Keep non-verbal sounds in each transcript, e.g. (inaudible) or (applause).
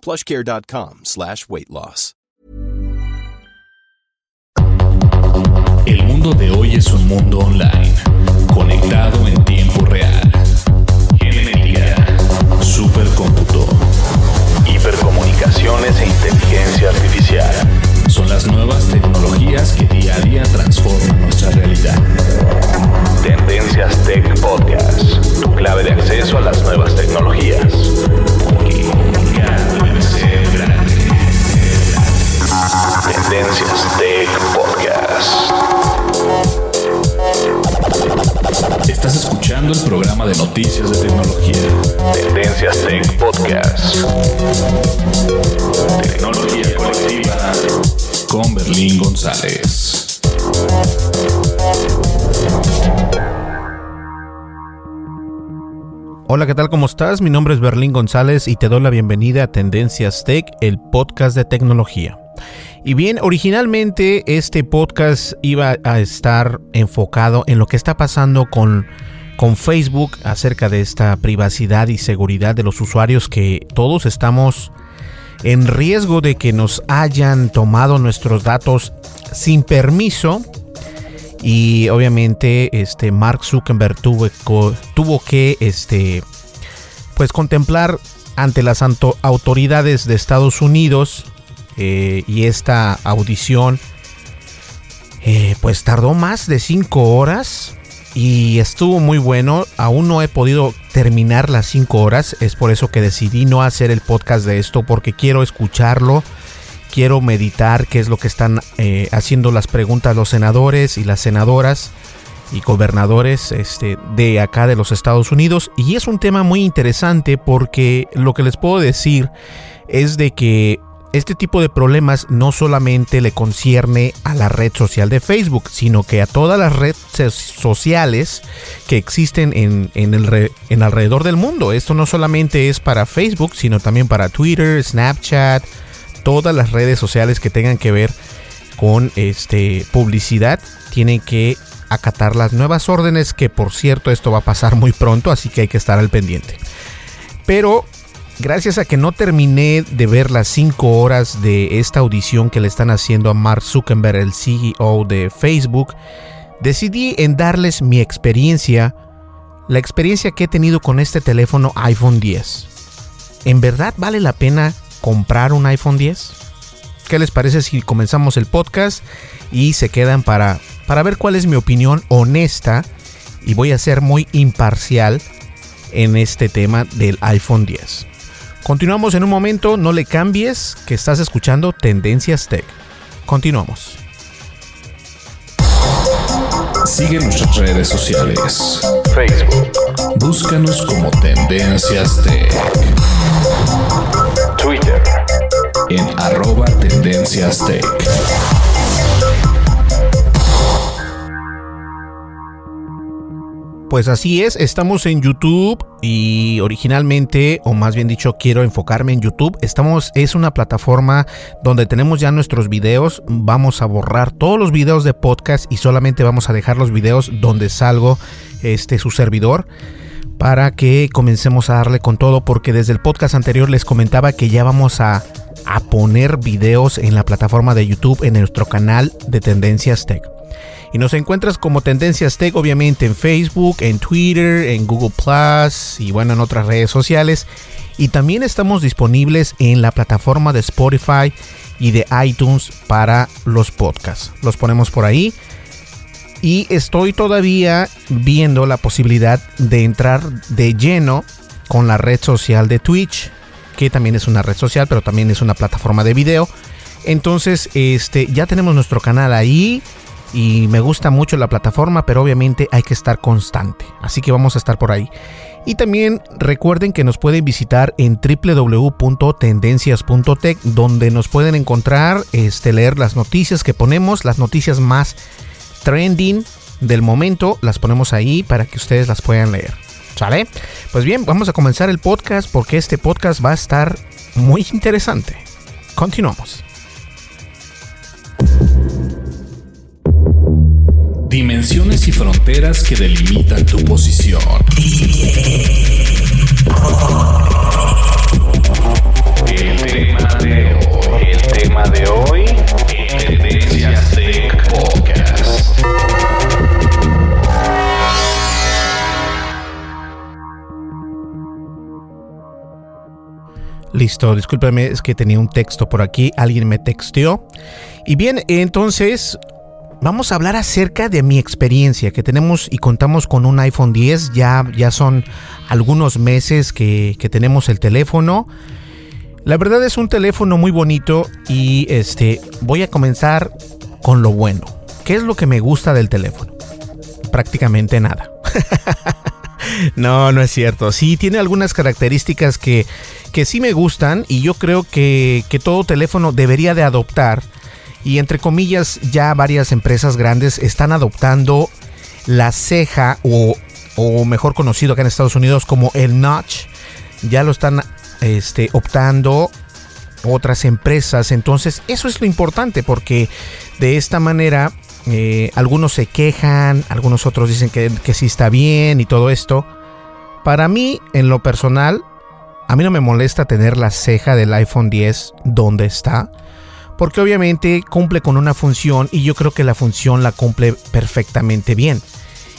plushcare.com slash weight loss. El mundo de hoy es un mundo online, conectado en tiempo real. Hola, ¿qué tal? ¿Cómo estás? Mi nombre es Berlín González y te doy la bienvenida a Tendencias Tech, el podcast de tecnología. Y bien, originalmente este podcast iba a estar enfocado en lo que está pasando con, con Facebook acerca de esta privacidad y seguridad de los usuarios que todos estamos en riesgo de que nos hayan tomado nuestros datos sin permiso y obviamente este Mark Zuckerberg tuvo, que este pues contemplar ante las autoridades de Estados Unidos eh, y esta audición eh, pues tardó más de 5 horas y estuvo muy bueno. Aún no he podido terminar las 5 horas. Es por eso que decidí no hacer el podcast de esto porque quiero escucharlo. Quiero meditar qué es lo que están eh, haciendo las preguntas los senadores y las senadoras y gobernadores este, de acá de los Estados Unidos. Y es un tema muy interesante porque lo que les puedo decir es de que este tipo de problemas no solamente le concierne a la red social de Facebook, sino que a todas las redes sociales que existen en, el en alrededor del mundo. Esto no solamente es para Facebook, sino también para Twitter, Snapchat, todas las redes sociales que tengan que ver con este publicidad tienen que acatar las nuevas órdenes que por cierto esto va a pasar muy pronto así que hay que estar al pendiente pero gracias a que no terminé de ver las 5 horas de esta audición que le están haciendo a Mark Zuckerberg, el CEO de Facebook, decidí en darles mi experiencia, la experiencia que he tenido con este teléfono iPhone 10. ¿En verdad vale la pena comprar un iPhone 10? ¿Qué les parece si comenzamos el podcast y se quedan para, para ver cuál es mi opinión honesta y voy a ser muy imparcial en este tema del iPhone 10? Continuamos en un momento, no le cambies, que estás escuchando Tendencias Tech. Continuamos. Sigue nuestras redes sociales. Facebook. Búscanos como Tendencias Tech. Pues así es, estamos en YouTube y originalmente, o más bien dicho, quiero enfocarme en YouTube. Estamos, es una plataforma donde tenemos ya nuestros videos. Vamos a borrar todos los videos de podcast y solamente vamos a dejar los videos donde salgo este su servidor. para que comencemos a darle con todo porque desde el podcast anterior les comentaba que ya vamos a, a poner videos en la plataforma de YouTube en nuestro canal de Tendencias Tech. Y nos encuentras como Tendencias Tech, obviamente en Facebook, en Twitter, en Google Plus y bueno, en otras redes sociales. Y también estamos disponibles en la plataforma de Spotify y de iTunes para los podcasts. Los ponemos por ahí. Y estoy todavía viendo la posibilidad de entrar de lleno con la red social de Twitch, que también es una red social, pero también es una plataforma de video. Entonces, este, ya tenemos nuestro canal ahí y me gusta mucho la plataforma, pero obviamente hay que estar constante. Así que vamos a estar por ahí. Y también recuerden que nos pueden visitar en www.tendencias.tech, donde nos pueden encontrar, este, leer las noticias que ponemos, las noticias más trending del momento, las ponemos ahí para que ustedes las puedan leer. ¿Sale? Pues bien, vamos a comenzar el podcast porque este podcast va a estar muy interesante. Continuamos. Dimensiones y fronteras que delimitan tu posición. El tema de hoy, el tema de hoy, Tendencias Tech Listo, discúlpeme, es que tenía un texto por aquí, alguien me texteó. Y bien, entonces vamos a hablar acerca de mi experiencia que tenemos y contamos con un iPhone 10. Ya, ya son algunos meses que, que tenemos el teléfono. La verdad es un teléfono muy bonito y este voy a comenzar con lo bueno. ¿Qué es lo que me gusta del teléfono? Prácticamente nada. (laughs) no, no es cierto. Sí, tiene algunas características que, que sí me gustan y yo creo que, que todo teléfono debería de adoptar y entre comillas ya varias empresas grandes están adoptando la ceja o, o mejor conocido acá en Estados Unidos como el notch. Ya lo están este, optando otras empresas. Entonces eso es lo importante porque de esta manera eh, algunos se quejan, algunos otros dicen que, que sí está bien y todo esto. Para mí, en lo personal, a mí no me molesta tener la ceja del iPhone 10 donde está porque obviamente cumple con una función y yo creo que la función la cumple perfectamente bien.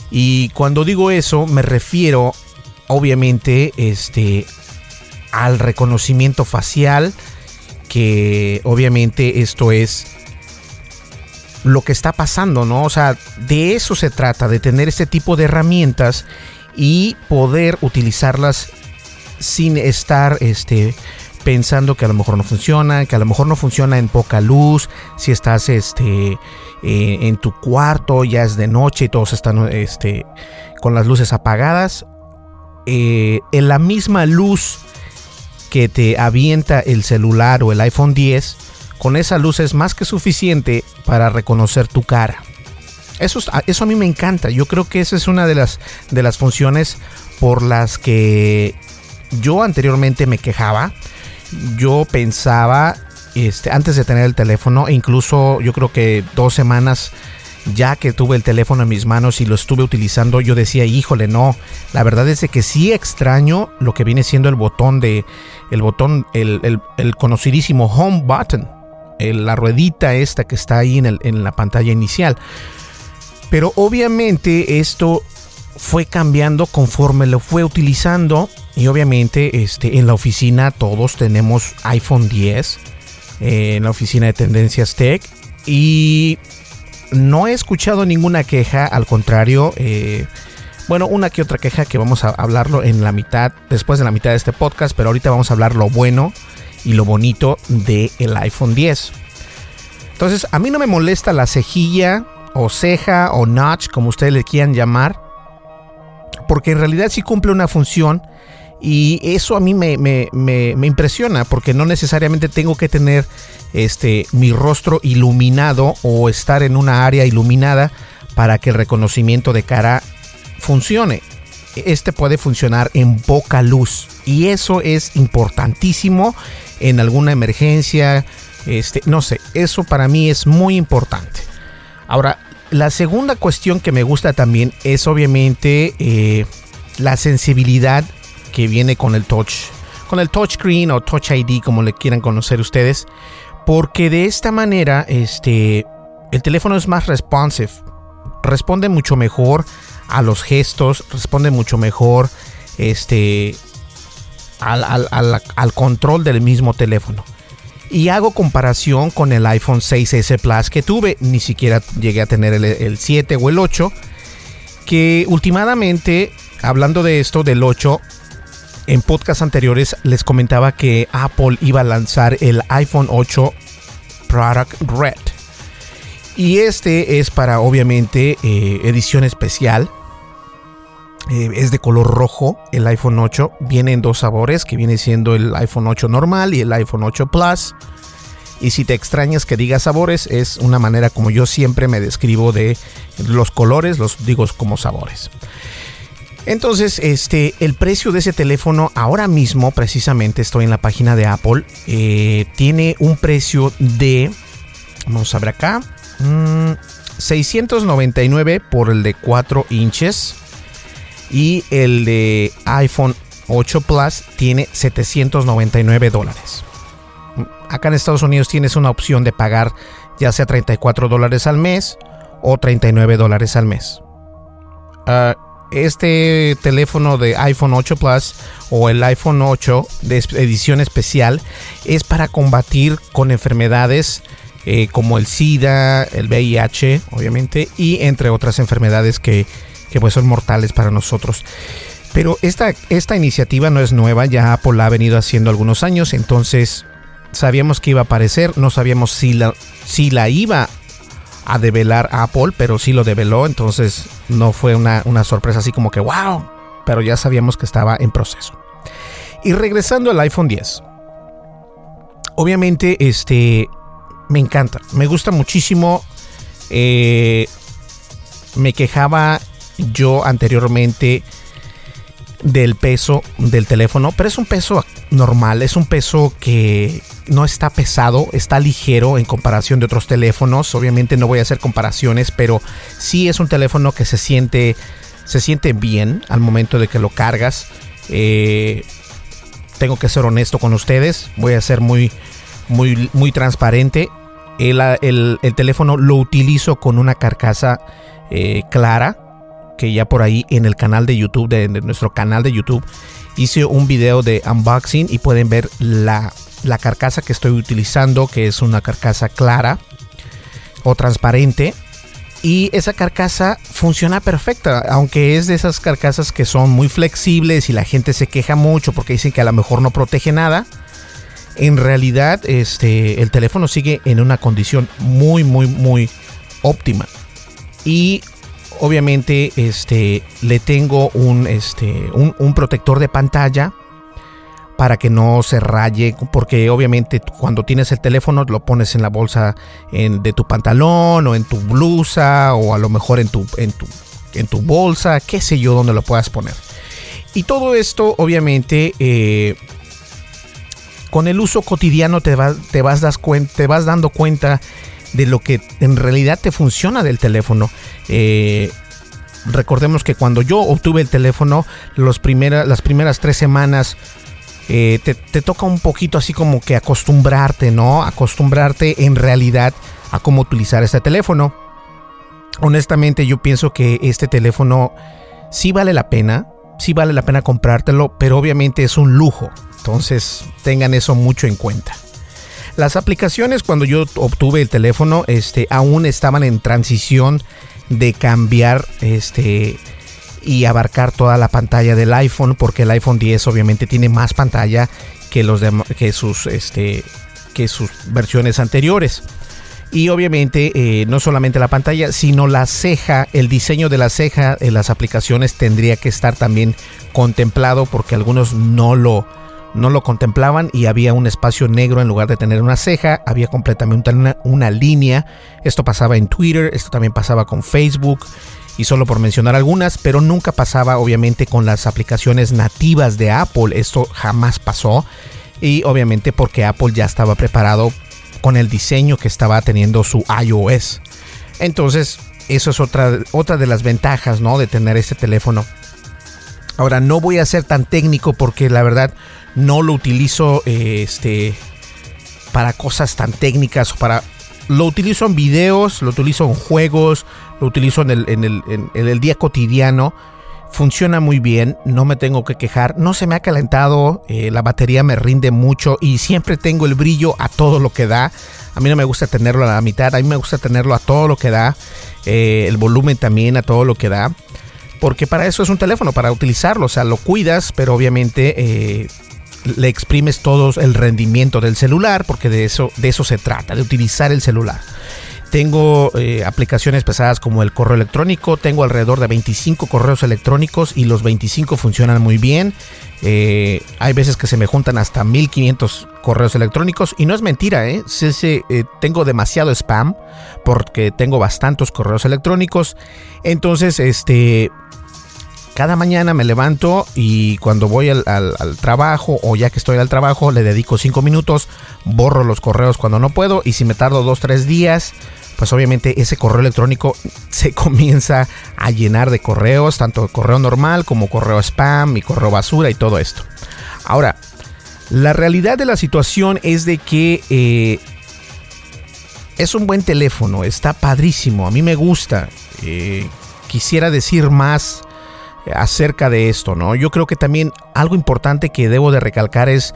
Y cuando digo eso me refiero obviamente este al reconocimiento facial que obviamente esto es lo que está pasando, ¿no? O sea, de eso se trata, de tener este tipo de herramientas y poder utilizarlas sin estar este pensando que a lo mejor no funciona, que a lo mejor no funciona en poca luz, si estás este, eh, en tu cuarto, ya es de noche y todos están este, con las luces apagadas, eh, en la misma luz que te avienta el celular o el iPhone 10, con esa luz es más que suficiente para reconocer tu cara. Eso, eso a mí me encanta. Yo creo que esa es una de las, de las funciones por las que yo anteriormente me quejaba yo pensaba, este, antes de tener el teléfono, e incluso yo creo que dos semanas ya que tuve el teléfono en mis manos y lo estuve utilizando, yo decía, híjole, no, la verdad es que sí extraño lo que viene siendo el botón de, el botón, el, conocidísimo home button, la ruedita esta que está ahí en, en la pantalla inicial. Pero obviamente esto fue cambiando conforme lo fue utilizando y obviamente este, en la oficina todos tenemos iPhone 10 eh, en la oficina de Tendencias Tech y no he escuchado ninguna queja, al contrario, eh, bueno, una que otra queja que vamos a hablarlo en la mitad, después de la mitad de este podcast, pero ahorita vamos a hablar lo bueno y lo bonito del el iPhone 10. Entonces, a mí no me molesta la cejilla o ceja o notch, como ustedes le quieran llamar, porque en realidad sí cumple una función y eso a mí me, impresiona porque no necesariamente tengo que tener este, mi rostro iluminado o estar en una área iluminada para que el reconocimiento de cara funcione. Este puede funcionar en poca luz y eso es importantísimo en alguna emergencia. Este, no sé, eso para mí es muy importante. Ahora, la segunda cuestión que me gusta también es obviamente eh, la sensibilidad que viene con el touch, con el touchscreen o touch ID como le quieran conocer ustedes, porque de esta manera este el teléfono es más responsive, responde mucho mejor a los gestos, responde mucho mejor este al, al control del mismo teléfono y hago comparación con el iPhone 6S Plus que tuve. Ni siquiera llegué a tener el, 7 o el 8. Que últimamente, hablando de esto, del 8, en podcasts anteriores les comentaba que Apple iba a lanzar el iPhone 8 Product Red. Y este es para obviamente eh, edición especial. Eh, es de color rojo el iPhone 8. Viene en dos sabores, que viene siendo el iPhone 8 normal y el iPhone 8 Plus. Y si te extrañas que diga sabores, es una manera como yo siempre me describo de los colores, los digo como sabores. Entonces, este, el precio de ese teléfono ahora mismo, precisamente estoy en la página de Apple, eh, tiene un precio de, vamos a ver acá, 699 mm, por el de 4 inches y el de iPhone 8 Plus tiene 799 dólares. Acá en Estados Unidos tienes una opción de pagar ya sea 34 dólares al mes o 39 dólares al mes. Ah, este teléfono de iPhone 8 Plus o el iPhone 8 de edición especial es para combatir con enfermedades eh, como el SIDA, el VIH, obviamente, y entre otras enfermedades que que pues son mortales para nosotros. Pero esta, esta iniciativa no es nueva, ya Apple la ha venido haciendo algunos años, entonces sabíamos que iba a aparecer, no sabíamos si la, si la iba a develar Apple, pero sí lo develó, entonces no fue una, una sorpresa así como que wow, pero ya sabíamos que estaba en proceso. Y regresando al iPhone 10, obviamente este me encanta, me gusta muchísimo. Eh, me quejaba yo anteriormente del peso del teléfono, pero es un peso normal, es un peso que no está pesado, está ligero en comparación de otros teléfonos. Obviamente no voy a hacer comparaciones, pero sí es un teléfono que se siente, se siente bien al momento de que lo cargas. Eh, tengo que ser honesto con ustedes, voy a ser muy, muy, muy transparente. El, teléfono lo utilizo con una carcasa eh, clara, que ya por ahí en el canal de YouTube, de, nuestro canal de YouTube, hice un video de unboxing y pueden ver la, la carcasa que estoy utilizando, que es una carcasa clara o transparente. Y esa carcasa funciona perfecta, aunque es de esas carcasas que son muy flexibles y la gente se queja mucho porque dicen que a lo mejor no protege nada. En realidad, este, el teléfono sigue en una condición muy, muy, muy óptima. Y obviamente este, le tengo un, este, un, protector de pantalla para que no se raye, porque obviamente cuando tienes el teléfono lo pones en la bolsa de tu pantalón o en tu blusa o a lo mejor en tu, en tu, en tu bolsa, qué sé yo, donde lo puedas poner. Y todo esto obviamente eh, con el uso cotidiano te, te, vas das te vas dando cuenta de lo que en realidad te funciona del teléfono. Eh, recordemos que cuando yo obtuve el teléfono, las primeras tres semanas eh, te, toca un poquito así como que acostumbrarte, ¿no? Acostumbrarte en realidad a cómo utilizar este teléfono. Honestamente yo pienso que este teléfono sí vale la pena, sí vale la pena comprártelo, pero obviamente es un lujo. Entonces tengan eso mucho en cuenta. Las aplicaciones cuando yo obtuve el teléfono este, aún estaban en transición de cambiar este y abarcar toda la pantalla del iPhone porque el iPhone 10 obviamente tiene más pantalla que los que sus este que sus versiones anteriores. Y obviamente eh, no solamente la pantalla sino la ceja el diseño de la ceja en las aplicaciones tendría que estar también contemplado porque algunos no lo no lo contemplaban y había un espacio negro en lugar de tener una ceja, había completamente una, línea. Esto pasaba en Twitter, esto también pasaba con Facebook y solo por mencionar algunas, pero nunca pasaba obviamente con las aplicaciones nativas de Apple, esto jamás pasó y obviamente porque Apple ya estaba preparado con el diseño que estaba teniendo su iOS. Entonces, eso es otra, otra de las ventajas, ¿no? De tener este teléfono. Ahora no voy a ser tan técnico porque la verdad no lo utilizo este, para cosas tan técnicas para... Lo utilizo en videos, lo utilizo en juegos, lo utilizo en el, en el, en el día cotidiano funciona muy bien, no me tengo que quejar, no se me ha calentado, eh, la batería me rinde mucho y siempre tengo el brillo a todo lo que da. A mí no me gusta tenerlo a la mitad, a mí me gusta tenerlo a todo lo que da, eh, el volumen también a todo lo que da, porque para eso es un teléfono, para utilizarlo, o sea, lo cuidas, pero obviamente eh, le exprimes todo el rendimiento del celular, porque de eso, de eso se trata, de utilizar el celular. Tengo eh, aplicaciones pesadas como el correo electrónico. Tengo alrededor de 25 correos electrónicos y los 25 funcionan muy bien. Eh, hay veces que se me juntan hasta 1500 correos electrónicos y no es mentira, ¿eh? eh, tengo demasiado spam porque tengo bastantes correos electrónicos. Entonces, este, cada mañana me levanto y cuando voy al, trabajo o ya que estoy al trabajo le dedico 5 minutos, borro los correos cuando no puedo y si me tardo 2-3 días pues obviamente ese correo electrónico (laughs) se comienza a llenar de correos, tanto correo normal como correo spam y correo basura y todo esto. Ahora, la realidad de la situación es de que eh, es un buen teléfono, está padrísimo, a mí me gusta. Eh, quisiera decir más acerca de esto, ¿no? Yo creo que también algo importante que debo de recalcar es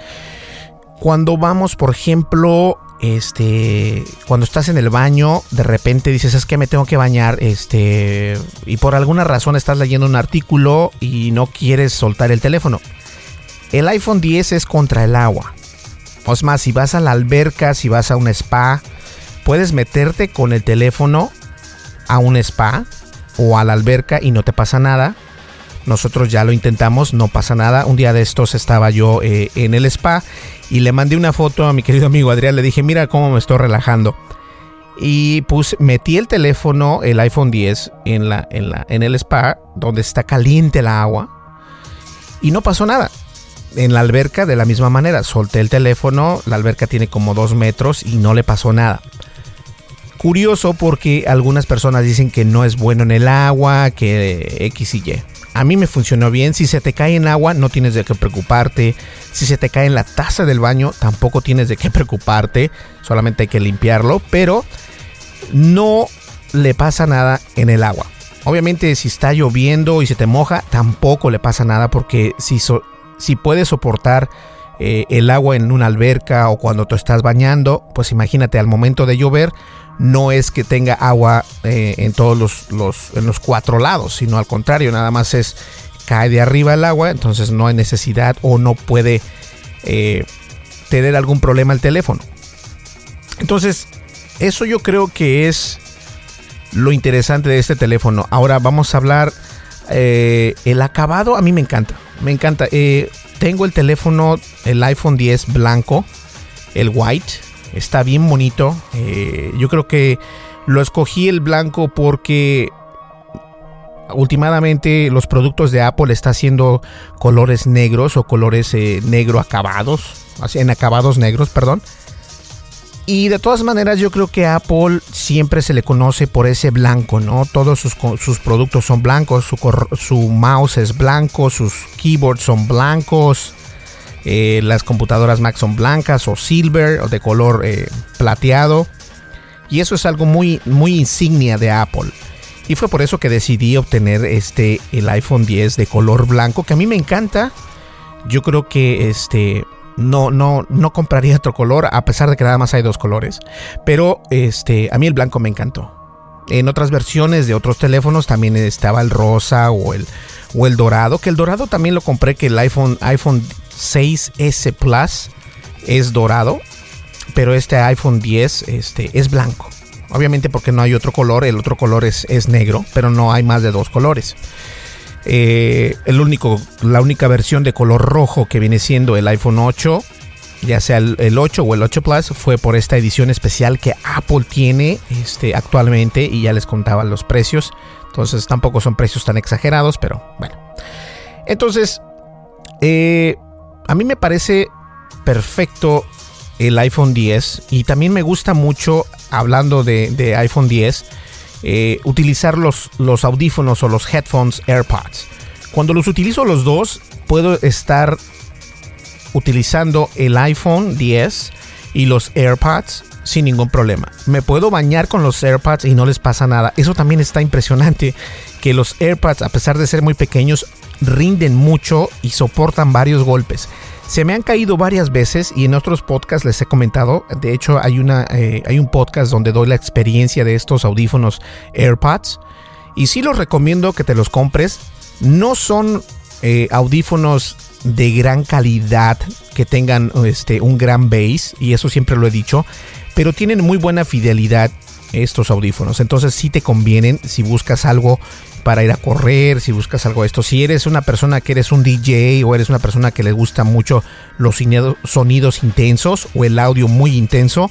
cuando vamos, por ejemplo, este, cuando estás en el baño, de repente dices, es que me tengo que bañar, este, y por alguna razón estás leyendo un artículo y no quieres soltar el teléfono. El iPhone 10 es contra el agua. O es más, si vas a la alberca, si vas a un spa, puedes meterte con el teléfono a un spa o a la alberca y no te pasa nada. Nosotros ya lo intentamos, no pasa nada. Un día de estos estaba yo eh, en el spa y le mandé una foto a mi querido amigo Adrián. Le dije, mira cómo me estoy relajando. Y pues metí el teléfono, el iPhone 10, en, en el spa, donde está caliente el agua. Y no pasó nada. En la alberca, de la misma manera, solté el teléfono. La alberca tiene como dos metros y no le pasó nada. Curioso porque algunas personas dicen que no es bueno en el agua, que X y Y. A mí me funcionó bien. Si se te cae en agua, no tienes de qué preocuparte. Si se te cae en la taza del baño, tampoco tienes de qué (laughs) preocuparte. Solamente hay que limpiarlo. Pero no le pasa nada en el agua. Obviamente, si está lloviendo y se te moja, tampoco le pasa nada. Porque si, si puedes soportar eh, el agua en una alberca o cuando tú estás bañando, pues imagínate al momento de llover no es que tenga agua eh, en todos los, en los cuatro lados, sino al contrario, nada más es cae de arriba el agua, entonces no hay necesidad o no puede eh, tener algún problema el teléfono. Entonces, eso yo creo que es lo interesante de este teléfono. Ahora vamos a hablar el acabado. A mí me encanta, me encanta. Tengo el teléfono, el iPhone 10 blanco, el white Está bien bonito. Eh, yo creo que lo escogí el blanco porque últimamente los productos de Apple está haciendo colores negros o colores eh, negro acabados, en acabados negros, perdón. Y de todas maneras yo creo que Apple siempre se le conoce por ese blanco, ¿no? Todos sus, sus productos son blancos, su, su, mouse es blanco, sus keyboards son blancos, eh, las computadoras Mac son blancas o silver o de color eh, plateado. Y eso es algo muy, muy insignia de Apple. Y fue por eso que decidí obtener este, el iPhone 10 de color blanco, que a mí me encanta. Yo creo que este, no, no, no compraría otro color, a pesar de que nada más hay dos colores. Pero este, a mí el blanco me encantó. En otras versiones de otros teléfonos también estaba el rosa o el, o el dorado, que el dorado también lo compré, que el iPhone, iPhone 6S Plus es dorado, pero este iPhone 10 este, es blanco. Obviamente porque no hay otro color, el otro color es, es negro, pero no hay más de dos colores. Eh, el único, la única versión de color rojo que viene siendo el iPhone 8, ya sea el, 8 o el 8 Plus, fue por esta edición especial que Apple tiene este, actualmente y ya les contaba los precios. Entonces tampoco son precios tan exagerados, pero bueno. Entonces, eh, a mí me parece perfecto el iPhone 10 y también me gusta mucho, hablando de, iPhone 10, eh, utilizar los, los audífonos o los headphones AirPods. Cuando los utilizo los dos, puedo estar utilizando el iPhone 10 y los AirPods sin ningún problema. Me puedo bañar con los AirPods y no les pasa nada. Eso también está impresionante, que los AirPods, a pesar de ser muy pequeños, rinden mucho y soportan varios golpes. Se me han caído varias veces y en otros podcasts les he comentado. De hecho, hay, una, eh, hay un podcast donde doy la experiencia de estos audífonos AirPods. Y sí los recomiendo que te los compres. No son eh, audífonos de gran calidad que tengan este, un gran bass. Y eso siempre lo he dicho pero tienen muy buena fidelidad estos audífonos. Entonces sí te convienen si buscas algo para ir a correr, si buscas algo de esto. Si eres una persona que eres un DJ o eres una persona que le gusta mucho los sonidos intensos o el audio muy intenso,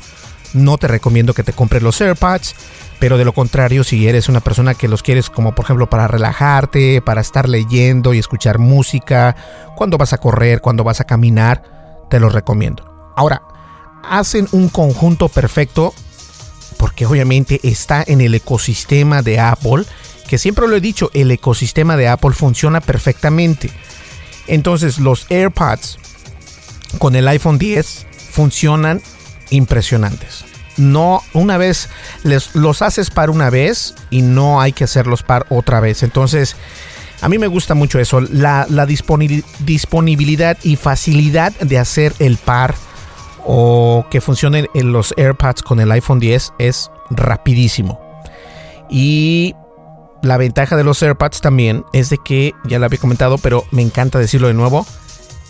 no te recomiendo que te compres los AirPods. Pero de lo contrario, si eres una persona que los quieres como por ejemplo para relajarte, para estar leyendo y escuchar música, cuando vas a correr, cuando vas a caminar, te los recomiendo. Ahora, hacen un conjunto perfecto porque obviamente está en el ecosistema de Apple, que siempre lo he dicho, el ecosistema de Apple funciona perfectamente. Entonces los AirPods con el iPhone 10 funcionan impresionantes. No, una vez les, los haces par una vez y no hay que hacerlos par otra vez. Entonces, a mí me gusta mucho eso, la, la disponibilidad y facilidad de hacer el par o que funcionen en los AirPods con el iPhone 10 es rapidísimo. Y la ventaja de los AirPods también es de que, ya lo había comentado, pero me encanta decirlo de nuevo,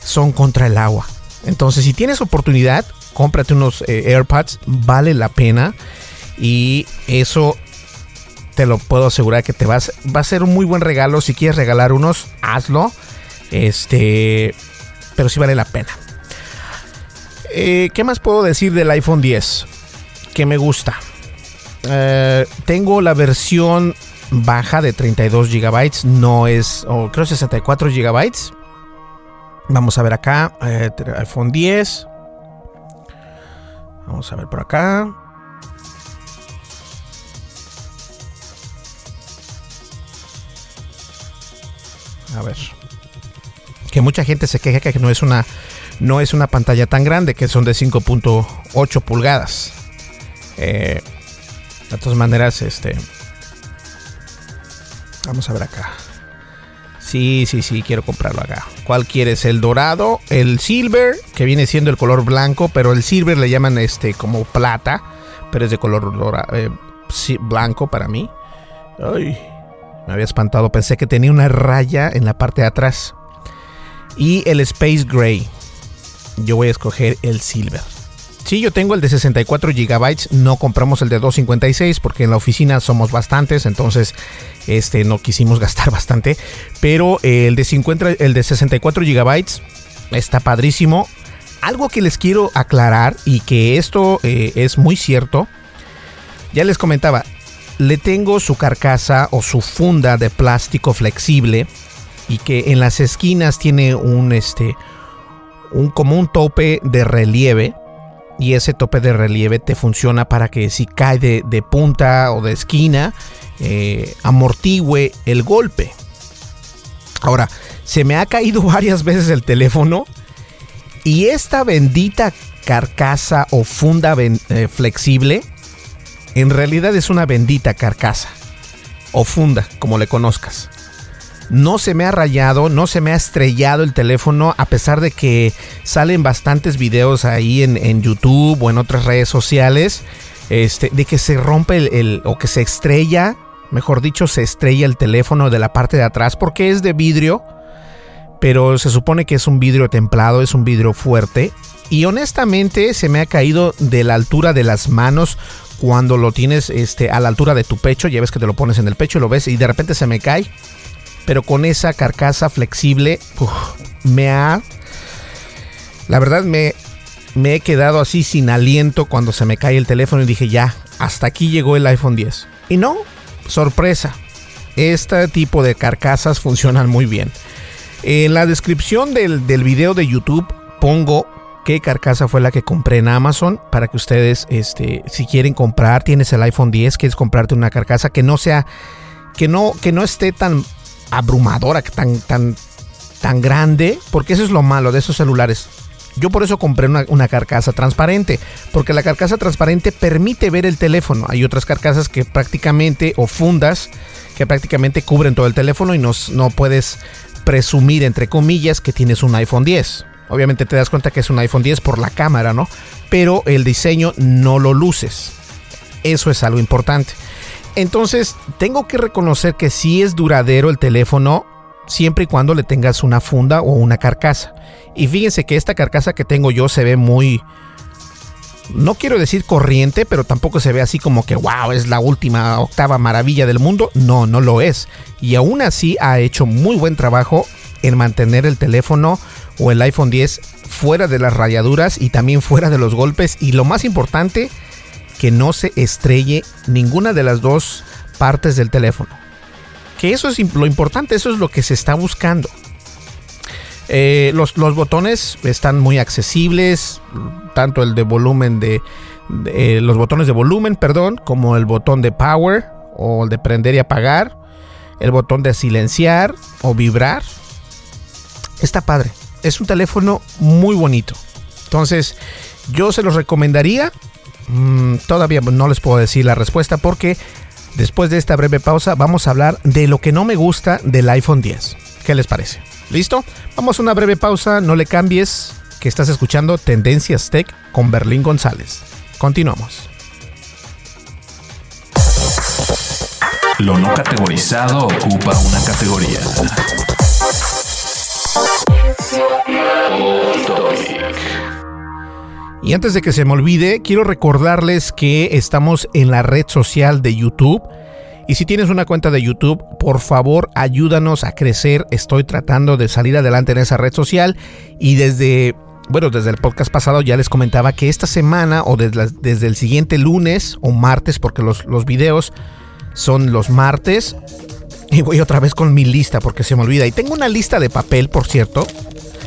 son contra el agua. Entonces, si tienes oportunidad, cómprate unos eh, AirPods, vale la pena. Y eso te lo puedo asegurar que te vas, va a ser un muy buen regalo. Si quieres regalar unos, hazlo. Este, pero sí vale la pena. Eh, ¿Qué más puedo decir del iPhone 10? Que me gusta. Eh, tengo la versión baja de 32 GB, no es, o creo 64 GB. Vamos a ver acá, eh, iPhone 10. Vamos a ver por acá. A ver. Que mucha gente se queja que no es una no es una pantalla tan grande, que son de 5.8 pulgadas. Eh, de todas maneras, este. Vamos a ver acá. Sí, sí, sí, quiero comprarlo acá. ¿Cuál quieres? ¿El dorado? ¿El silver? Que viene siendo el color blanco, pero el silver le llaman este como plata, pero es de color eh, blanco para mí. Ay, me había espantado. Pensé que tenía una raya en la parte de atrás. Y el Space Gray yo voy a escoger el Silver. Sí, yo tengo el de 64 GB, no compramos el de 256 porque en la oficina somos bastantes, entonces este no quisimos (laughs) gastar bastante, pero el de 50 el de 64 GB está padrísimo. Algo que les quiero aclarar y que esto eh, es muy cierto. Ya les comentaba, le tengo su carcasa o su funda de plástico flexible y que en las esquinas tiene un este un, como un tope de relieve y ese tope de relieve te funciona para que si cae de, punta o de esquina eh, amortigüe el golpe. Ahora, se me ha caído (laughs) varias veces el teléfono y esta bendita carcasa o funda eh, flexible en realidad es una bendita carcasa o funda, como le conozcas no se me ha rayado, no se me ha estrellado el teléfono, a pesar de que salen bastantes videos ahí en, YouTube o en otras redes sociales, este, de que se rompe el, o que se estrella, mejor dicho, se estrella el teléfono de la parte de atrás, porque es de vidrio, pero se supone que es un vidrio templado, es un vidrio fuerte, y honestamente se me ha caído de la altura de las manos cuando lo tienes este, a la altura de tu pecho, ya ves que te lo pones en el pecho y lo ves y de repente se me cae pero con esa carcasa flexible me ha... La verdad me, me he quedado así sin aliento cuando se me cae el teléfono y dije ya, hasta aquí llegó el iPhone 10. Y no, sorpresa, este tipo de carcasas funcionan muy bien. En la descripción del, del video de YouTube pongo qué carcasa fue la que compré en Amazon para que ustedes, este, si quieren comprar, tienes el iPhone 10, quieres comprarte una carcasa que no sea, que no, que no esté tan abrumadora, tan, tan, tan grande, porque eso es lo malo de esos celulares. Yo por eso compré una, carcasa transparente, porque la carcasa transparente permite ver el teléfono. Hay otras carcasas que prácticamente, o fundas, que prácticamente cubren todo el teléfono y no, no puedes presumir, entre comillas, que tienes un iPhone 10. Obviamente te das cuenta que es un iPhone 10 por la cámara, ¿no? Pero el diseño no lo luces. Eso es algo importante. Entonces, tengo que reconocer que sí es duradero el teléfono siempre y cuando le tengas una funda o una carcasa. Y fíjense que esta carcasa que tengo yo se ve muy, no quiero decir corriente, pero tampoco se ve así como que, wow, es la última octava maravilla del mundo. No, no lo es. Y aún así ha hecho muy buen trabajo en mantener el teléfono o el iPhone 10 fuera de las rayaduras y también fuera de los golpes. Y lo más importante, que no se estrelle ninguna de las dos partes del teléfono. Que eso es lo importante, eso es lo que se está buscando. Eh, los, botones están muy accesibles, tanto el de volumen de, eh, los botones de volumen, perdón, como el botón de power o el de prender y apagar, el botón de silenciar o vibrar. Está padre. Es un teléfono muy bonito. Entonces, yo se los recomendaría. Mm, todavía no les puedo decir la respuesta porque después de esta breve pausa vamos a hablar de lo que no me gusta del iPhone 10. ¿Qué les parece? ¿Listo? Vamos a una breve pausa, no le cambies, que estás escuchando Tendencias Tech con Berlín González. Continuamos. Lo no categorizado ocupa una categoría. Y antes de que se me olvide, quiero recordarles que estamos en la red social de YouTube y si tienes una cuenta de YouTube, por favor ayúdanos a crecer. Estoy tratando de salir adelante en esa red social y desde bueno, desde el podcast pasado ya les comentaba que esta semana o desde, el siguiente lunes o martes, porque los, los, videos son los martes, y voy otra vez con mi lista porque se me olvida. Y tengo una lista de papel, por cierto.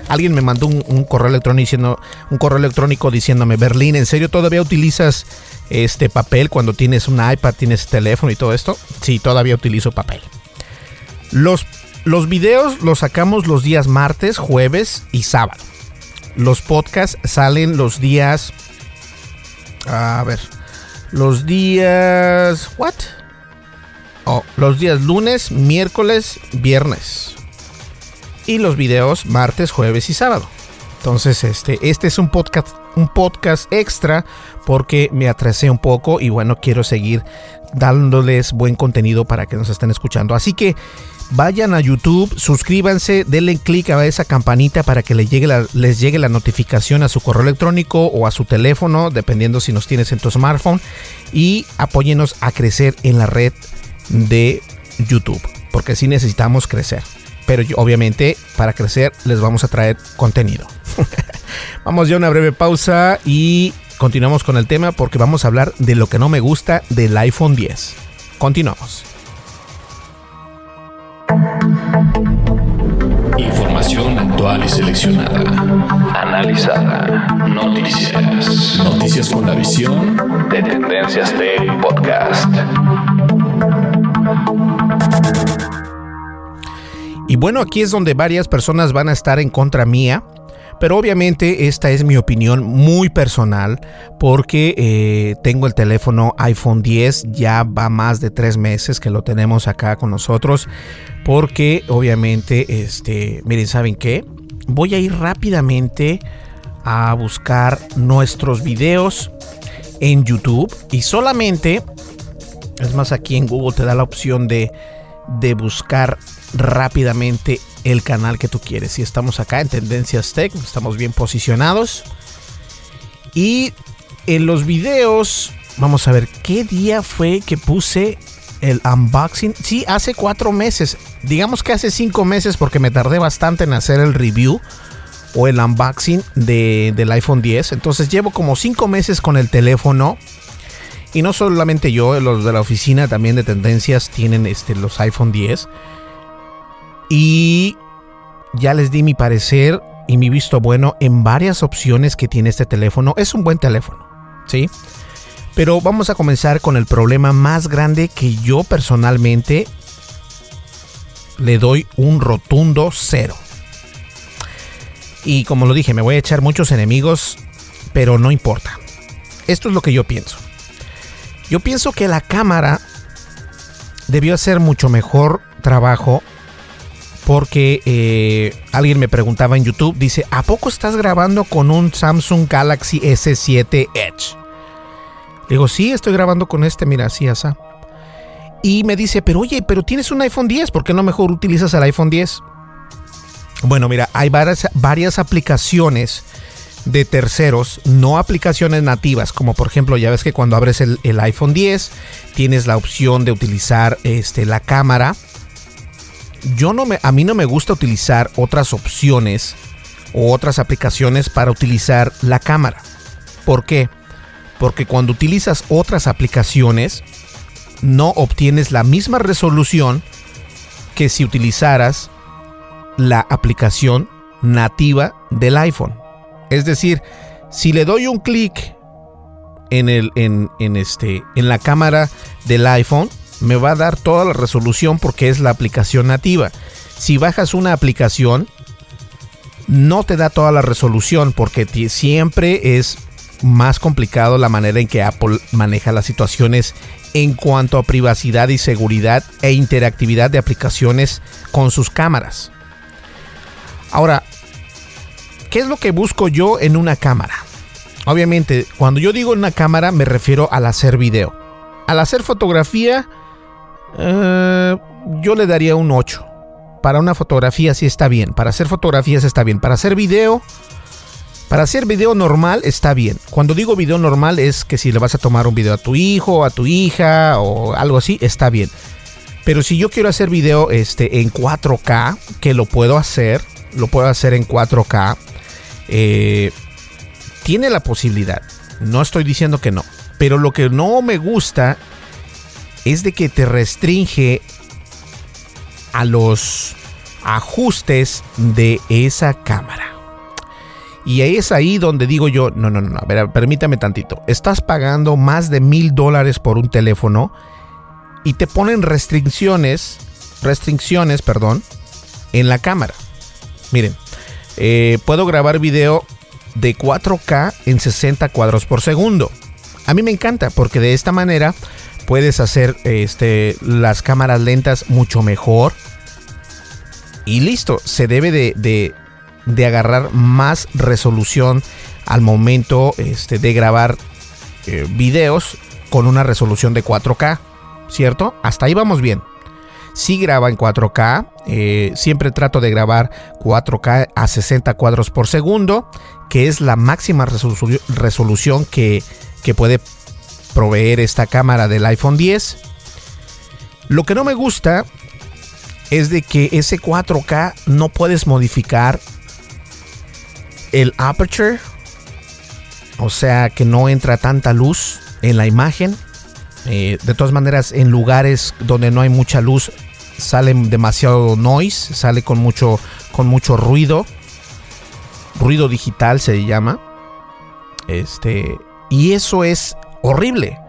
Alguien me mandó un, correo electrónico diciendo, un correo electrónico diciéndome, Berlín, ¿en serio todavía utilizas este papel cuando tienes un iPad, tienes teléfono y todo esto. Sí, todavía utilizo papel. Los, los videos los sacamos los días martes, jueves y sábado. Los podcasts salen los días... A ver. Los días... ¿What? Oh, los días lunes, miércoles, viernes. Y los videos martes, jueves y sábado. Entonces, este, este es un podcast, un podcast extra porque me atrasé un poco y bueno, quiero seguir dándoles buen contenido para que nos estén escuchando. Así que vayan a YouTube, suscríbanse, denle clic a esa campanita para que les llegue, la, les llegue la notificación a su correo electrónico o a su teléfono, dependiendo si nos tienes en tu smartphone, y apóyenos a crecer en la red de YouTube, porque sí necesitamos crecer pero obviamente para crecer les vamos a traer contenido. (laughs) vamos ya a una breve pausa y continuamos con el tema porque vamos a hablar de lo que no me gusta del iPhone 10. Continuamos. Información actual y seleccionada. Analizada. Noticias. Noticias con la visión de Tendencias Tech Podcast. Y bueno, aquí es donde varias personas van a estar en contra mía. Pero obviamente esta es mi opinión muy personal porque eh, tengo el teléfono iPhone 10, ya va más de tres meses que lo tenemos acá con nosotros porque obviamente, este, miren, ¿saben qué? Voy a ir rápidamente a buscar nuestros videos en YouTube y solamente, es más, aquí en Google te da la opción de, de buscar rápidamente el canal que tú quieres. Si estamos acá en Tendencias Tech, estamos bien posicionados. Y en los videos, vamos a ver qué día fue que puse el unboxing. Sí, hace cuatro meses. Digamos que hace cinco meses porque me tardé bastante en hacer el review o el unboxing de, del iPhone 10. Entonces llevo como cinco meses con el teléfono. Y no solamente yo, los de la oficina también de tendencias tienen este, los iPhone 10. Y ya les di mi parecer y mi visto bueno en varias opciones que tiene este teléfono. Es un buen teléfono, ¿sí? Pero vamos a comenzar con el problema más grande que yo personalmente le doy un rotundo cero. Y como lo dije, me voy a echar muchos enemigos, pero no importa. Esto es lo que yo pienso. Yo pienso que la cámara debió hacer mucho mejor trabajo porque eh, alguien me preguntaba en YouTube, dice, ¿a poco estás grabando con un Samsung Galaxy S7 Edge? digo, sí, estoy grabando con este, mira, así, así. Y me dice, pero oye, pero tienes un iPhone 10, ¿por qué no mejor utilizas el iPhone 10? Bueno, mira, hay varias, varias aplicaciones de terceros, no aplicaciones nativas, como por ejemplo, ya ves que cuando abres el, iPhone 10 tienes la opción de utilizar este, la cámara. Yo no me, a mí no me gusta utilizar otras opciones o otras aplicaciones para utilizar la cámara. ¿Por qué? Porque cuando utilizas otras aplicaciones no obtienes la misma resolución que si utilizaras la aplicación nativa del iPhone. Es decir, si le doy un clic en, el, en, este, en la cámara del iPhone, me va a dar toda la resolución porque es la aplicación nativa. Si bajas una aplicación, no te da toda la resolución porque siempre es más complicado la manera en que Apple maneja las situaciones en cuanto a privacidad y seguridad e interactividad de aplicaciones con sus cámaras. Ahora, ¿qué es lo que busco yo en una cámara? Obviamente, cuando yo digo una cámara me refiero al hacer video. Al hacer fotografía, eh, yo le daría un 8. Para una fotografía sí está bien. Para hacer fotografías está bien. Para hacer video, para hacer video normal está bien. Cuando digo video normal es que si le vas a tomar un video a tu hijo, a tu hija o algo así, está bien. Pero si yo quiero hacer video este, en 4K, que lo puedo hacer, lo puedo hacer en 4K, eh, tiene la posibilidad. No estoy diciendo que no. Pero lo que no me gusta es de que te restringe a los ajustes de esa cámara. Y es ahí donde digo yo, no, no, no, ver, permítame tantito. Estás pagando más de mil dólares por un teléfono y te ponen restricciones, restricciones, perdón, en la cámara. Miren, eh, puedo grabar video de 4K en 60 cuadros por segundo. A mí me encanta porque de esta manera puedes hacer este, las cámaras lentas mucho mejor. Y listo, se debe de de agarrar más resolución al momento este, de grabar eh, videos con una resolución de 4K, ¿cierto? Hasta ahí vamos bien. Si graba en 4K, eh, siempre trato de grabar 4K a 60 cuadros por segundo, que es la máxima resolución que, que puede proveer esta cámara del iPhone 10. Lo que no me gusta es de que ese 4K no puedes modificar el aperture, o sea que no entra tanta luz en la imagen. Eh, de todas maneras, en lugares donde no hay mucha luz, sale demasiado noise, sale con mucho, con mucho ruido. Ruido digital se llama. Este, y eso es horrible,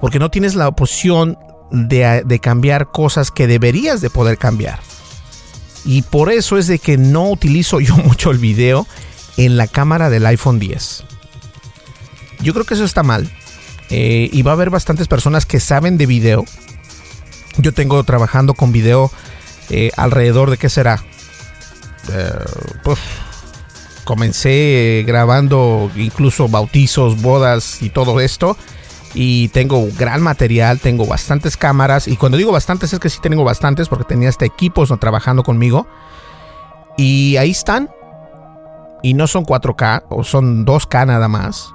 porque no tienes la opción de, cambiar cosas que deberías de poder cambiar. Y por eso es de que no utilizo (laughs) yo mucho el video en la cámara del iPhone 10. Yo creo que eso está mal. Eh, y va a haber bastantes personas que saben de video. Yo tengo trabajando con video eh, alrededor de qué será. Eh, pues, comencé grabando incluso bautizos, bodas y todo esto. Y tengo gran material, tengo bastantes cámaras. Y cuando digo bastantes es que sí tengo bastantes porque tenía hasta equipos trabajando conmigo. Y ahí están, y no son 4K, o son 2K nada más.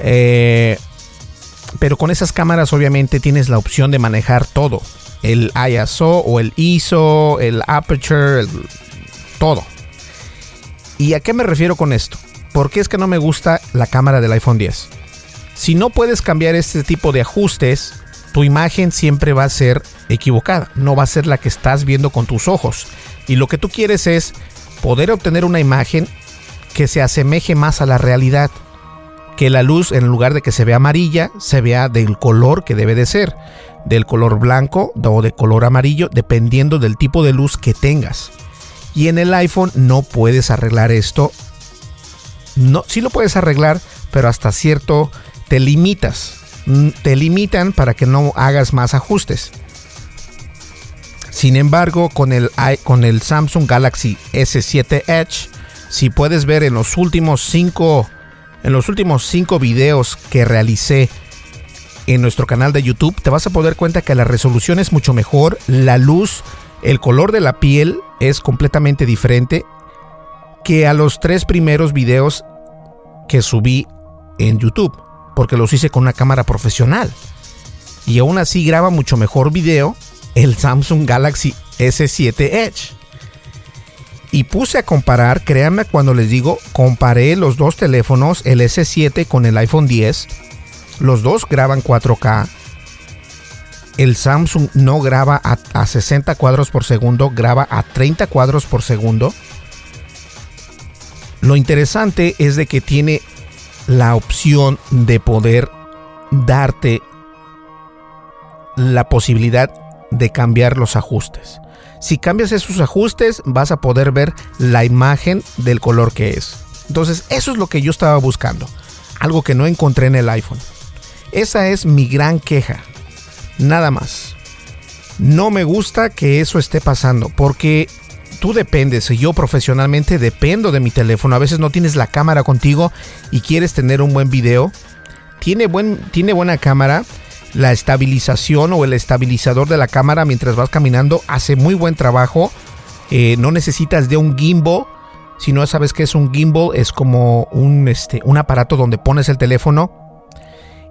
Eh, pero con esas cámaras obviamente tienes la opción de manejar todo. El ISO o el ISO, el aperture, todo. ¿Y a qué me refiero con esto? ¿Por qué es que no me gusta la cámara del iPhone 10? Si no puedes cambiar este tipo de ajustes, tu imagen siempre va a ser equivocada, no va a ser la que estás viendo con tus ojos. Y lo que tú quieres es poder obtener una imagen que se asemeje más a la realidad. Que la luz, en lugar de que se vea amarilla, se vea del color que debe de ser. del color blanco o de color amarillo, dependiendo del tipo de luz que tengas. Y en el iPhone no puedes arreglar esto. No, sí lo puedes arreglar, pero hasta cierto te limitas. Mm, te limitan para que no hagas más ajustes. Sin embargo, con el, con el Samsung Galaxy S7 Edge, si puedes ver en los últimos 5 en los últimos 5 videos que realicé en nuestro canal de YouTube, te vas a poder cuenta que la resolución es mucho mejor, la luz, el color de la piel es completamente diferente que a los tres primeros videos que subí en YouTube, porque los hice con una cámara profesional. Y aún así graba mucho mejor video el Samsung Galaxy S7 Edge. Y puse a comparar, créanme cuando les digo, comparé los dos teléfonos, el S7 con el iPhone 10 los dos graban 4K. El Samsung no graba a, 60 cuadros por segundo, graba a 30 cuadros por segundo. Lo interesante es de que tiene la opción de poder darte la posibilidad de cambiar los ajustes. Si cambias esos ajustes, vas a poder ver la imagen del color que es. Entonces, eso es lo que yo estaba buscando. Algo que no encontré en el iPhone. Esa es mi gran queja. Nada más. No me gusta que eso esté pasando porque tú dependes, yo profesionalmente dependo de mi teléfono. A veces no tienes la cámara contigo y quieres tener un buen video. Tiene, buen, tiene buena cámara. La estabilización o el estabilizador de la cámara mientras vas caminando hace muy buen trabajo. Eh, no necesitas de un gimbal. Si no sabes qué es un gimbal, es como un, este, un aparato donde pones el teléfono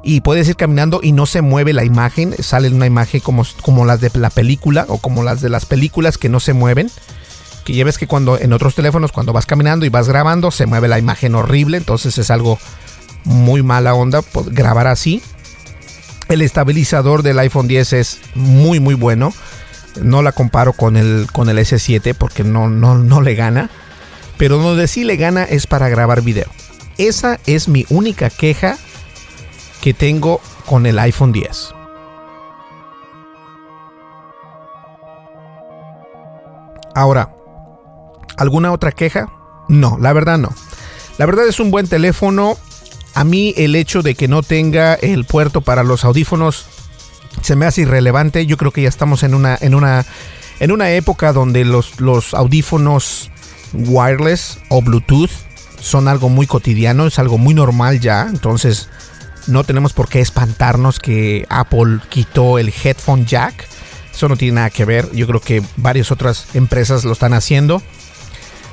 y puedes ir caminando y no se mueve la imagen, sale una imagen como, como las de la película o como las de las películas que no se mueven. Que ya ves que cuando en otros teléfonos, cuando vas caminando y vas grabando, se mueve la imagen horrible, entonces es algo muy mala onda grabar así. El estabilizador del iPhone 10 es muy muy bueno. No la comparo con el, con el S7 porque no, no, no le gana. Pero donde sí le gana es para grabar video. Esa es mi única queja que tengo con el iPhone 10. Ahora, ¿alguna otra queja? No, la verdad no. La verdad es un buen teléfono. A mí el hecho de que no tenga el puerto para los audífonos se me hace irrelevante. Yo creo que ya estamos en una, en una, en una época donde los, los audífonos wireless o Bluetooth son algo muy cotidiano, es algo muy normal ya. Entonces, no tenemos por qué espantarnos que Apple quitó el headphone jack. Eso no tiene nada que ver. Yo creo que varias otras empresas lo están haciendo.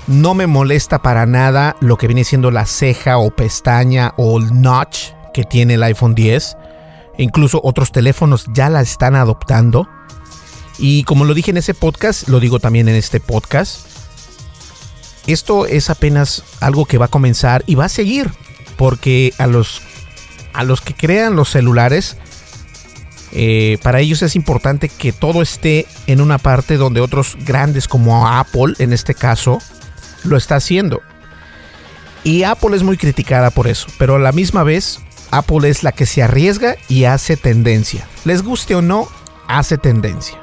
No me molesta para nada lo que viene siendo la ceja o pestaña o el notch que tiene el iPhone 10. Incluso otros teléfonos ya la están adoptando. Y como lo dije en ese podcast, lo digo también en este podcast. Esto es apenas algo que va a comenzar y va a seguir. Porque a los a los que crean los celulares, eh, para ellos es importante que todo esté en una parte donde otros grandes como Apple, en este caso, lo está haciendo. Y Apple es muy criticada por eso, pero a la misma vez Apple es la que se arriesga y hace tendencia. Les guste o no, hace tendencia.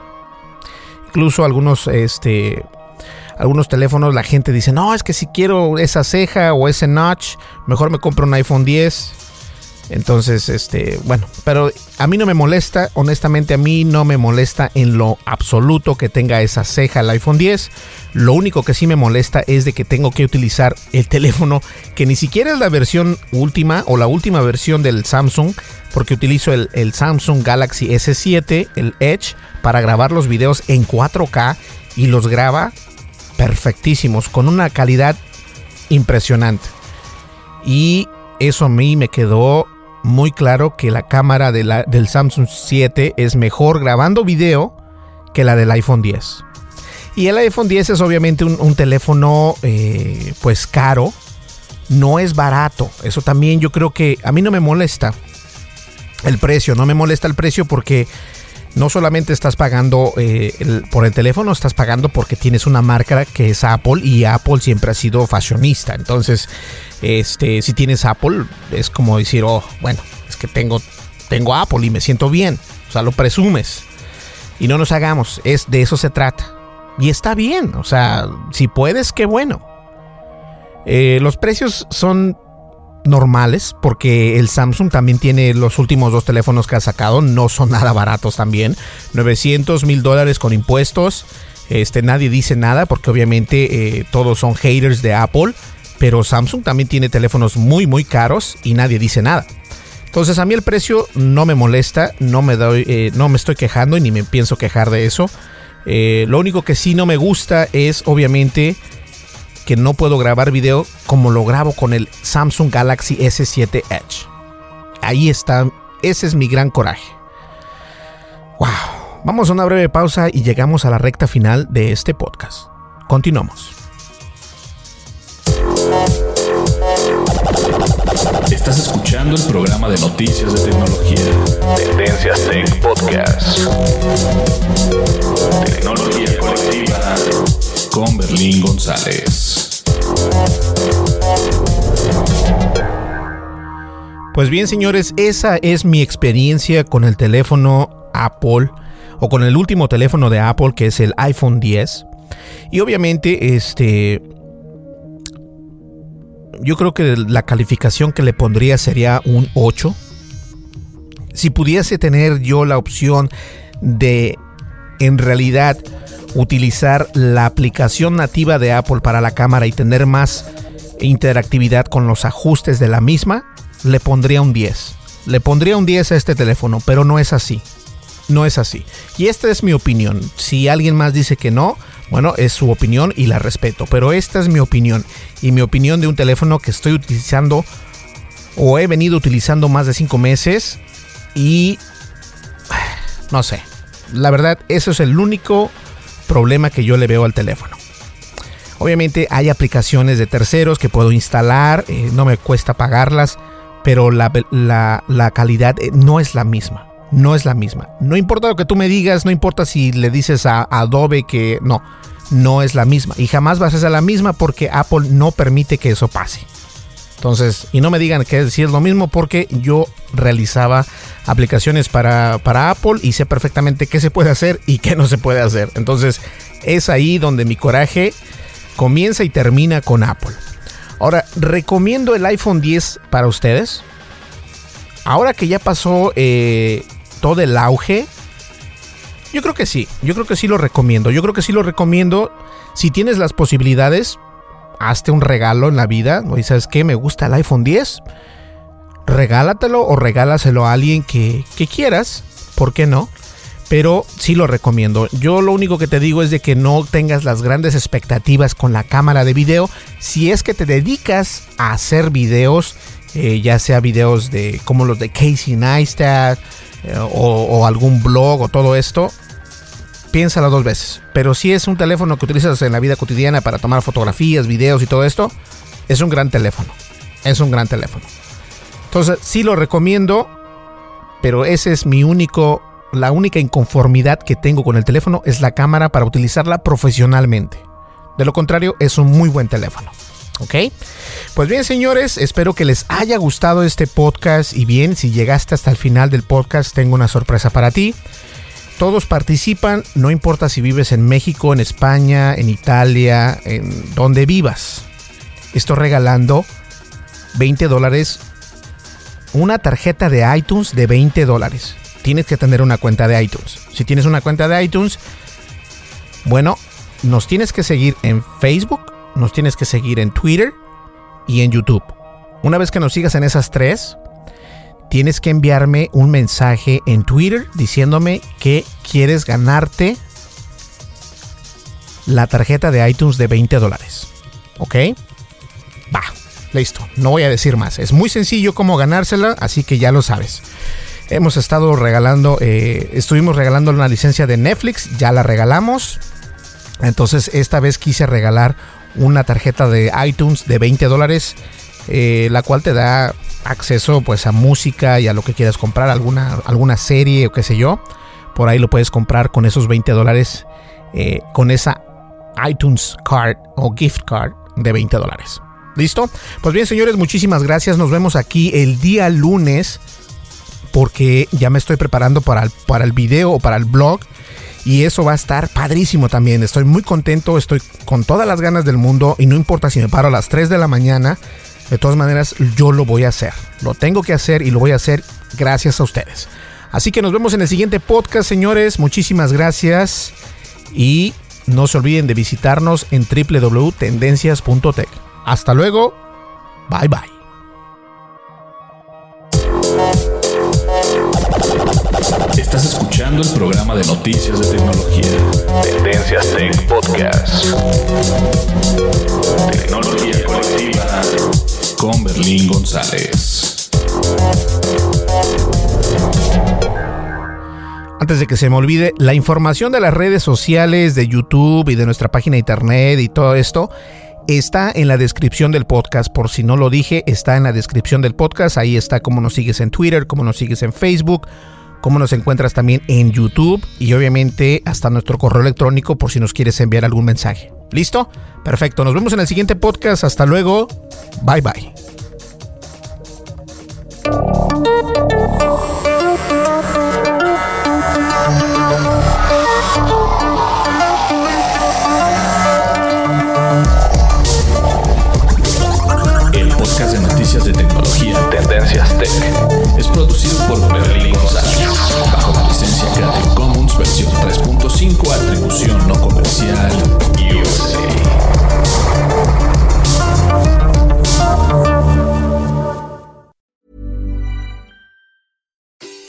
Incluso algunos, este, algunos teléfonos la gente dice, no, es que si quiero esa ceja o ese notch, mejor me compro un iPhone 10 entonces, este, bueno, pero a mí no me molesta, honestamente a mí no me molesta en lo absoluto que tenga esa ceja el iPhone 10. Lo único que sí me molesta es de que tengo que utilizar el teléfono que ni siquiera es la versión última o la última versión del Samsung, porque utilizo el, el Samsung Galaxy S7, el Edge, para grabar los videos en 4K y los graba perfectísimos, con una calidad impresionante. Y eso a mí me quedó muy claro que la cámara del Samsung 7 es mejor grabando video que la del iPhone 10. Y el iPhone 10 es obviamente un, teléfono eh, pues caro, no es barato. Eso también yo creo que a mí no me molesta el precio, no me molesta el precio porque no solamente estás pagando eh, por el teléfono, estás pagando porque tienes una marca que es Apple y Apple siempre ha sido fashionista. Entonces, este, si tienes Apple, es como decir, oh, bueno, es que tengo, tengo Apple y me siento bien. o sea, lo presumes. Y no nos hagamos, es de eso se trata. Y está bien, o sea, si puedes, qué bueno. Eh, los precios son normales porque el Samsung también tiene los últimos dos teléfonos que ha sacado, no son nada baratos también. 900 mil dólares con impuestos. Este, nadie dice nada porque obviamente eh, todos son haters de Apple, pero Samsung también tiene teléfonos muy muy caros y nadie dice nada. Entonces a mí el precio no me molesta, no me doy, eh, no me estoy quejando y ni me pienso quejar de eso. Eh, lo único que sí no me gusta es obviamente que no puedo grabar video como lo grabo con el Samsung Galaxy S7 Edge. Ahí está, ese es mi gran coraje. Wow. Vamos a una breve pausa y llegamos a la recta final de este podcast. Continuamos. Estás escuchando el programa de noticias de tecnología. Tendencias Tech Podcast. Tecnología colectiva con Berlín González. Pues bien, señores, esa es mi experiencia con el teléfono Apple o con el último teléfono de Apple que es el iPhone 10. Y obviamente, este yo creo que la calificación que le pondría sería un 8. Si pudiese tener yo la opción de en realidad utilizar la aplicación nativa de Apple para la cámara y tener más interactividad con los ajustes de la misma, le pondría un 10. Le pondría un 10 a este teléfono, pero no es así. No es así. Y esta es mi opinión. Si alguien más dice que no, bueno, es su opinión y la respeto, pero esta es mi opinión y mi opinión de un teléfono que estoy utilizando o he venido utilizando más de 5 meses y (sighs) no sé, la verdad eso es el único problema que yo le veo al teléfono. Obviamente hay aplicaciones de terceros que puedo instalar, eh, no me cuesta pagarlas, pero la, calidad eh, no es la misma no es la misma. No importa lo que tú me digas, no importa si le dices a Adobe que no, no es la misma. Y jamás vas a ser la misma porque Apple no permite que eso pase. Entonces, y no me digan que si es lo mismo porque yo realizaba aplicaciones para, para Apple y sé perfectamente qué se puede hacer y qué no se puede hacer. Entonces, es ahí donde mi coraje comienza y termina con Apple. Ahora, recomiendo el iPhone 10 para ustedes. Ahora que ya pasó eh, todo el auge? Yo creo que sí, yo creo que sí lo recomiendo. Yo creo que sí lo recomiendo. Si tienes las posibilidades, hazte un regalo en la vida. ¿Y sabes qué? Me gusta el iPhone 10. Regálatelo o regálaselo a alguien que, que quieras. ¿Por qué no? Pero sí lo recomiendo. Yo lo único que te digo es de que no tengas las grandes expectativas con la cámara de video. Si es que te dedicas a hacer videos, eh, ya sea videos de como los de Casey Neistat, eh, o, algún blog o todo esto, piénsalo dos veces. Pero si es un teléfono que utilizas en la vida cotidiana para tomar fotografías, videos y todo esto, es un gran teléfono. Es un gran teléfono. Entonces, sí lo recomiendo, pero ese es mi único, la única inconformidad que tengo con el teléfono es la cámara para utilizarla profesionalmente. De lo contrario, es un muy buen teléfono. ¿Ok? Pues bien, señores, espero que les haya gustado este podcast y bien, si llegaste hasta el final del podcast, tengo una sorpresa para ti. Todos participan, no importa si vives en México, en España, en Italia, en donde vivas. Estoy regalando 20 dólares, una tarjeta de iTunes de 20 dólares. Tienes que tener una cuenta de iTunes. Si tienes una cuenta de iTunes, bueno, nos tienes que seguir en Facebook, nos tienes que seguir en Twitter y en YouTube. Una vez que nos sigas en esas tres, tienes que enviarme un mensaje en Twitter diciéndome que quieres ganarte la tarjeta de iTunes de 20 dólares. ¿Ok? Va, listo. No voy a decir más. Es muy sencillo cómo ganársela, así que ya lo sabes. Hemos estado regalando, eh, estuvimos regalando una licencia de Netflix, ya la regalamos. Entonces esta vez quise regalar una tarjeta de iTunes de 20 dólares, eh, la cual te da acceso pues a música y a lo que quieras comprar, alguna, alguna serie o qué sé yo. Por ahí lo puedes comprar con esos 20 dólares, eh, con esa iTunes Card o Gift Card de 20 dólares. ¿Listo? Pues bien, señores, muchísimas gracias. Nos vemos aquí el día lunes porque ya me estoy preparando para el, para el video o para el blog y eso va a estar padrísimo también. Estoy muy contento, estoy con todas las ganas del mundo y no importa si me paro a las 3 de la mañana, de todas maneras yo lo voy a hacer. Lo tengo que hacer y lo voy a hacer gracias a ustedes. Así que nos vemos en el siguiente podcast, señores. Muchísimas gracias y no se olviden de visitarnos en www.tendencias.tech. Hasta luego. Bye bye. Estás escuchando el programa de noticias de tecnología. Tendencias Tech Podcast. Tecnología colectiva con Berlín González. Antes de que se me olvide, la información de las redes sociales, de YouTube y de nuestra página de internet y todo esto está en la descripción del podcast. Por si no lo dije, está en la descripción del podcast. Ahí está cómo nos sigues en Twitter, cómo nos sigues en Facebook, cómo nos encuentras también en YouTube y obviamente hasta nuestro correo electrónico por si nos quieres enviar algún mensaje. ¿Listo? Perfecto. Nos vemos en el siguiente podcast. Hasta luego. Bye bye. El podcast de noticias de tecnología Tendencias Tech es producido por Berlín González bajo la licencia Creative versión 3.5 atribución no comercial USA.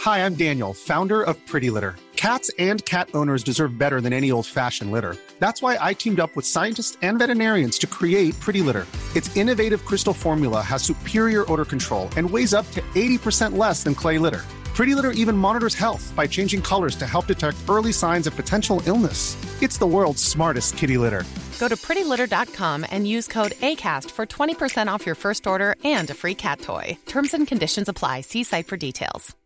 Hi, I'm Daniel, founder of Pretty Litter. Cats and cat owners deserve better than any old fashioned litter. That's why I teamed up with scientists and veterinarians to create Pretty Litter. Its innovative crystal formula has superior odor control and weighs up to 80% less than clay litter. Pretty Litter even monitors health by changing colors to help detect early signs of potential illness. It's the world's smartest kitty litter. Go to prettylitter.com and use code ACAST for 20% off your first order and a free cat toy. Terms and conditions apply. See site for details.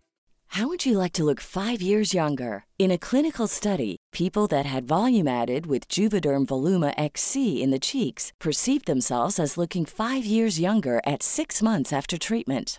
How would you like to look five years younger? In a clinical study, people that had volume added with Juvederm Voluma XC in the cheeks perceived themselves as looking five years younger at six months after treatment.